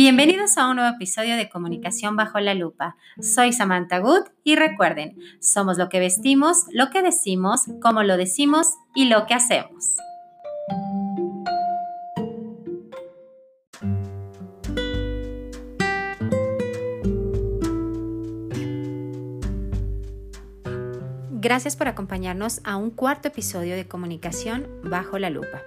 Bienvenidos a un nuevo episodio de Comunicación bajo la lupa. Soy Samantha Good y recuerden, somos lo que vestimos, lo que decimos, cómo lo decimos y lo que hacemos. Gracias por acompañarnos a un cuarto episodio de Comunicación bajo la lupa.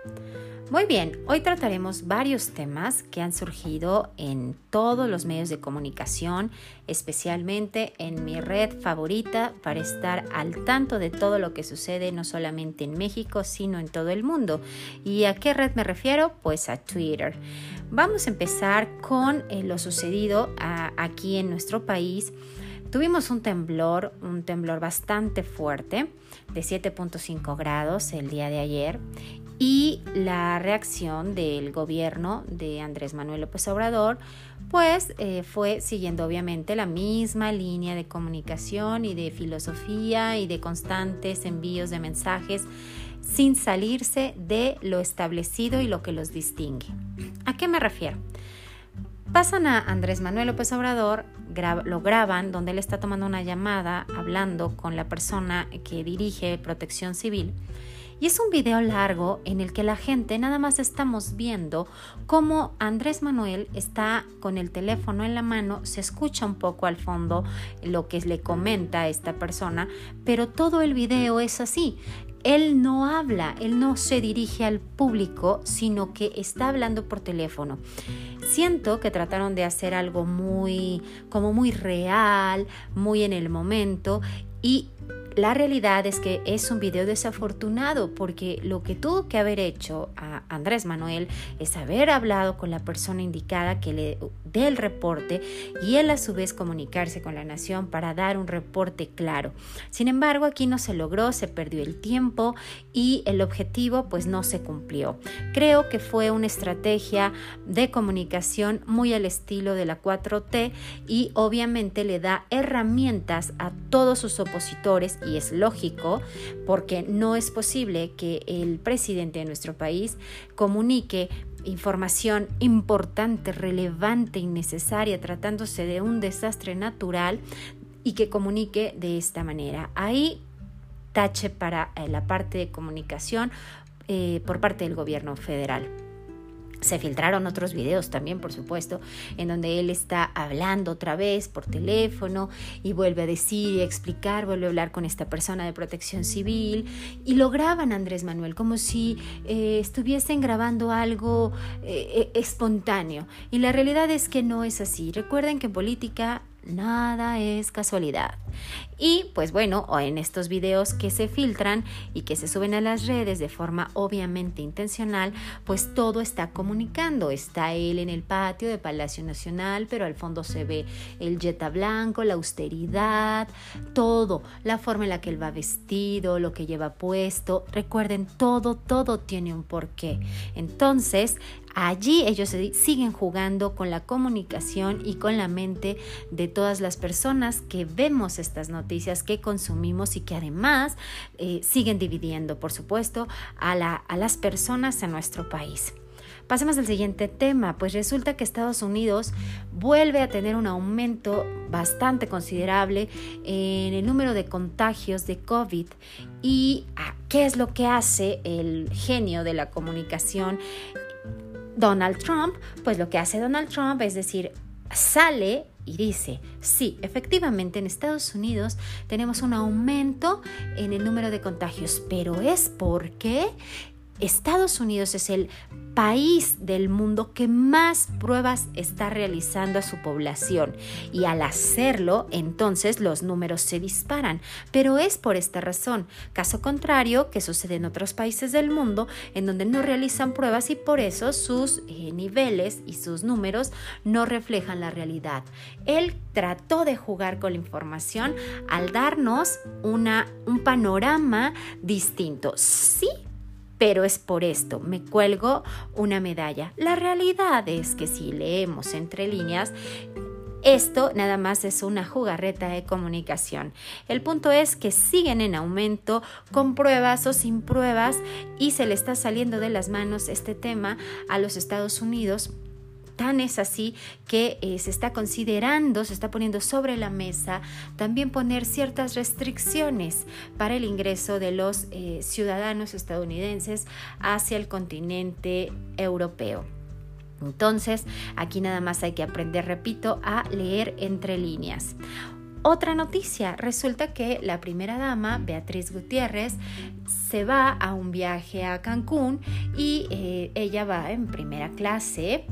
Muy bien, hoy trataremos varios temas que han surgido en todos los medios de comunicación, especialmente en mi red favorita para estar al tanto de todo lo que sucede no solamente en México, sino en todo el mundo. ¿Y a qué red me refiero? Pues a Twitter. Vamos a empezar con eh, lo sucedido aquí en nuestro país. Tuvimos un temblor, un temblor bastante fuerte de 7.5 grados el día de ayer y la reacción del gobierno de Andrés Manuel López Obrador pues eh, fue siguiendo obviamente la misma línea de comunicación y de filosofía y de constantes envíos de mensajes sin salirse de lo establecido y lo que los distingue. ¿A qué me refiero? Pasan a Andrés Manuel López Obrador, lo graban donde él está tomando una llamada hablando con la persona que dirige Protección Civil y es un video largo en el que la gente nada más estamos viendo cómo Andrés Manuel está con el teléfono en la mano, se escucha un poco al fondo lo que le comenta a esta persona, pero todo el video es así. Él no habla, él no se dirige al público, sino que está hablando por teléfono. Siento que trataron de hacer algo muy, como muy real, muy en el momento y la realidad es que es un video desafortunado porque lo que tuvo que haber hecho a Andrés Manuel es haber hablado con la persona indicada que le dé el reporte y él a su vez comunicarse con la nación para dar un reporte claro. Sin embargo, aquí no se logró, se perdió el tiempo y el objetivo pues no se cumplió. Creo que fue una estrategia de comunicación muy al estilo de la 4T y obviamente le da herramientas a todos sus opositores y es lógico porque no es posible que el presidente de nuestro país comunique información importante, relevante y necesaria tratándose de un desastre natural y que comunique de esta manera. Ahí tache para eh, la parte de comunicación eh, por parte del gobierno federal. Se filtraron otros videos también, por supuesto, en donde él está hablando otra vez por teléfono y vuelve a decir y a explicar, vuelve a hablar con esta persona de protección civil y lo graban Andrés Manuel como si eh, estuviesen grabando algo eh, espontáneo. Y la realidad es que no es así. Recuerden que en política Nada es casualidad. Y pues bueno, en estos videos que se filtran y que se suben a las redes de forma obviamente intencional, pues todo está comunicando. Está él en el patio de Palacio Nacional, pero al fondo se ve el jeta blanco, la austeridad, todo, la forma en la que él va vestido, lo que lleva puesto. Recuerden, todo, todo tiene un porqué. Entonces, Allí ellos siguen jugando con la comunicación y con la mente de todas las personas que vemos estas noticias, que consumimos y que además eh, siguen dividiendo, por supuesto, a, las personas en nuestro país. Pasemos al siguiente tema, pues resulta que Estados Unidos vuelve a tener un aumento bastante considerable en el número de contagios de COVID y qué es lo que hace el genio de la comunicación Donald Trump, pues lo que hace Donald Trump es decir, sale y dice, sí, efectivamente en Estados Unidos tenemos un aumento en el número de contagios, pero es porque Estados Unidos es el país del mundo que más pruebas está realizando a su población y al hacerlo entonces los números se disparan. Pero es por esta razón, caso contrario que sucede en otros países del mundo en donde no realizan pruebas y por eso sus eh, niveles y sus números no reflejan la realidad. Él trató de jugar con la información al darnos una, un panorama distinto. Sí, pero es por esto, me cuelgo una medalla. La realidad es que si leemos entre líneas, esto nada más es una jugarreta de comunicación. El punto es que siguen en aumento con pruebas o sin pruebas y se le está saliendo de las manos este tema a los Estados Unidos tan es así que eh, se está considerando, se está poniendo sobre la mesa también poner ciertas restricciones para el ingreso de los eh, ciudadanos estadounidenses hacia el continente europeo. Entonces, aquí nada más hay que aprender, repito, a leer entre líneas. Otra noticia, resulta que la primera dama, Beatriz Gutiérrez, se va a un viaje a Cancún y eh, ella va en primera clase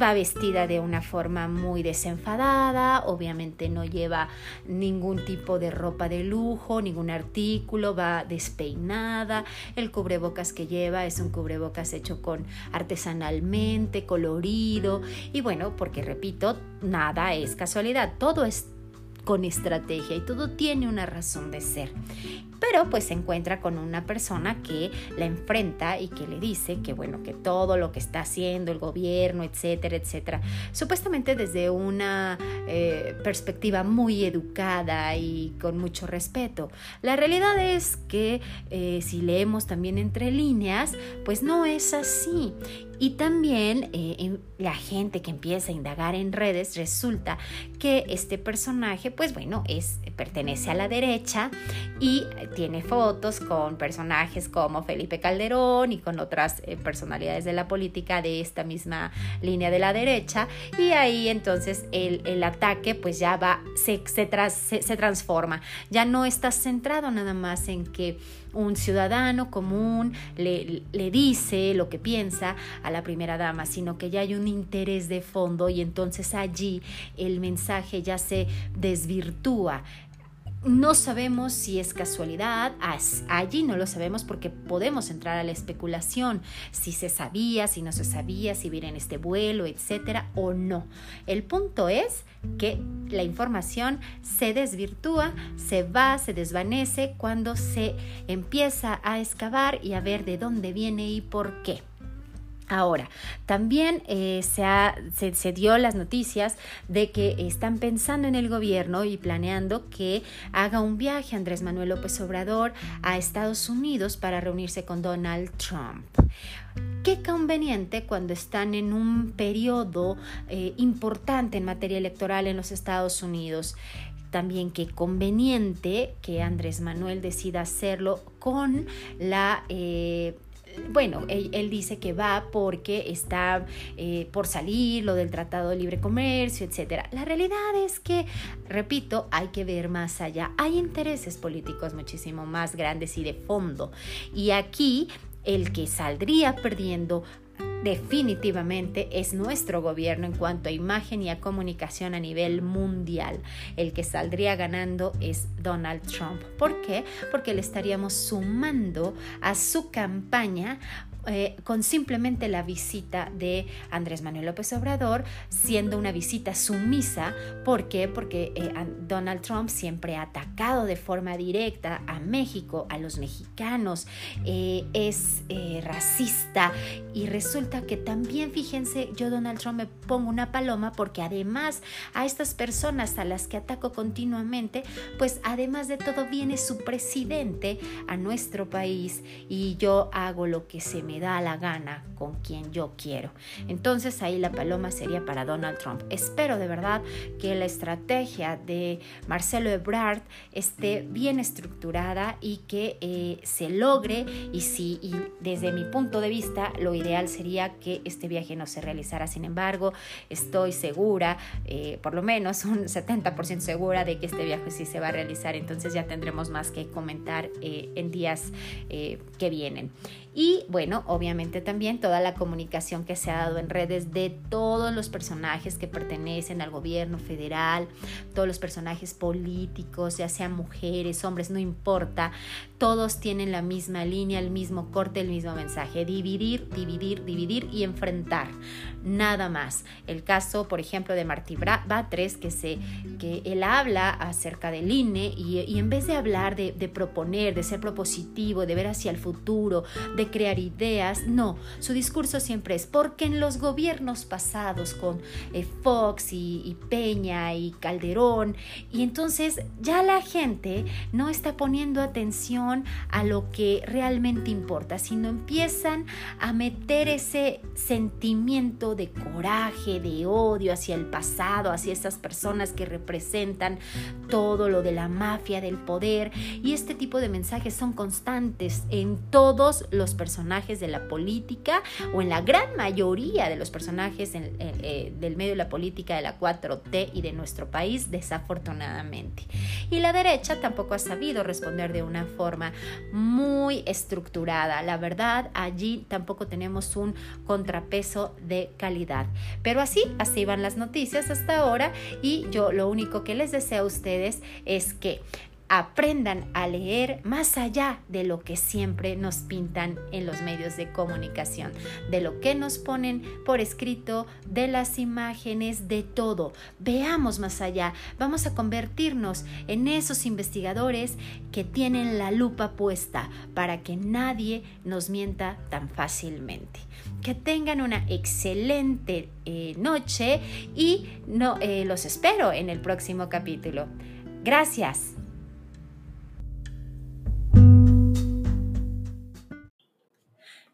va vestida de una forma muy desenfadada, obviamente no lleva ningún tipo de ropa de lujo, ningún artículo, va despeinada, el cubrebocas que lleva es un cubrebocas hecho con artesanalmente, colorido. Y bueno, porque repito, nada es casualidad, todo es con estrategia y todo tiene una razón de ser. Pero pues se encuentra con una persona que la enfrenta y que le dice que bueno, que todo lo que está haciendo el gobierno, etcétera, etcétera, supuestamente desde una eh, perspectiva muy educada y con mucho respeto. La realidad es que eh, si leemos también entre líneas, pues no es así. Y también eh, la gente que empieza a indagar en redes resulta que este personaje, pues bueno, es, pertenece a la derecha y tiene fotos con personajes como Felipe Calderón y con otras eh, personalidades de la política de esta misma línea de la derecha. Y ahí entonces el, ataque pues ya va, se, se, se transforma. Ya no está centrado nada más en que un ciudadano común le, le, dice lo que piensa a la primera dama, sino que ya hay un interés de fondo y entonces allí el mensaje ya se desvirtúa. No sabemos si es casualidad, allí no lo sabemos porque podemos entrar a la especulación, si se sabía, si no se sabía, si viene en este vuelo, etcétera, o no. El punto es que la información se desvirtúa, se va, se desvanece cuando se empieza a excavar y a ver de dónde viene y por qué. Ahora, también eh, se, se, dio las noticias de que están pensando en el gobierno y planeando que haga un viaje Andrés Manuel López Obrador a Estados Unidos para reunirse con Donald Trump. Qué conveniente cuando están en un periodo eh, importante en materia electoral en los Estados Unidos también qué conveniente que Andrés Manuel decida hacerlo con la eh, bueno, él, dice que va porque está eh, por salir lo del Tratado de Libre Comercio, etc. La realidad es que, repito, hay que ver más allá. Hay intereses políticos muchísimo más grandes y de fondo. Y aquí el que saldría perdiendo definitivamente es nuestro gobierno en cuanto a imagen y a comunicación a nivel mundial. El que saldría ganando es Donald Trump. ¿Por qué? Porque le estaríamos sumando a su campaña eh, con simplemente la visita de Andrés Manuel López Obrador, siendo una visita sumisa. ¿Por qué? Porque eh, Donald Trump siempre ha atacado de forma directa a México, a los mexicanos, eh, es racista y resulta que también, fíjense, yo Donald Trump me pongo una paloma porque además a estas personas a las que ataco continuamente, pues además de todo viene su presidente a nuestro país y yo hago lo que se me da la gana con quien yo quiero. Entonces ahí la paloma sería para Donald Trump. Espero de verdad que la estrategia de Marcelo Ebrard esté bien estructurada y que eh, se logre y si desde mi punto de vista lo ideal sería que este viaje no se realizara. Sin embargo, estoy segura, eh, por lo menos un 70% segura de que este viaje sí se va a realizar. Entonces ya tendremos más que comentar eh, en días que vienen. Y bueno, obviamente también toda la comunicación que se ha dado en redes de todos los personajes que pertenecen al gobierno federal, todos los personajes políticos, ya sean mujeres, hombres, no importa, todos tienen la misma línea, el mismo corte, el mismo mensaje, dividir, dividir, dividir y enfrentar, nada más. El caso, por ejemplo, de Martí Batres, que, se, que él habla acerca del INE y, en vez de hablar de, de proponer, de ser propositivo, de ver hacia el futuro, de crear ideas. No, su discurso siempre es porque en los gobiernos pasados con eh, Fox y, y Peña y Calderón, y entonces ya la gente no está poniendo atención a lo que realmente importa, sino empiezan a meter ese sentimiento de coraje, de odio hacia el pasado, hacia estas personas que representan todo lo de la mafia, del poder, y este tipo de mensajes son constantes en todos los personajes de la política o en la gran mayoría de los personajes eh, del medio de la política de la 4T y de nuestro país, desafortunadamente. Y la derecha tampoco ha sabido responder de una forma muy estructurada. La verdad, allí tampoco tenemos un contrapeso de calidad. Pero así, así van las noticias hasta ahora y yo lo único que les deseo a ustedes es que aprendan a leer más allá de lo que siempre nos pintan en los medios de comunicación, de lo que nos ponen por escrito, de las imágenes, de todo. Veamos más allá, vamos a convertirnos en esos investigadores que tienen la lupa puesta para que nadie nos mienta tan fácilmente. Que tengan una excelente eh, noche y no, eh, los espero en el próximo capítulo. Gracias.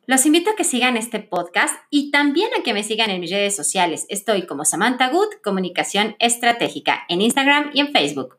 Los invito a que sigan este podcast y también a que me sigan en mis redes sociales. Estoy como Samantha Good, Comunicación Estratégica, en Instagram y en Facebook.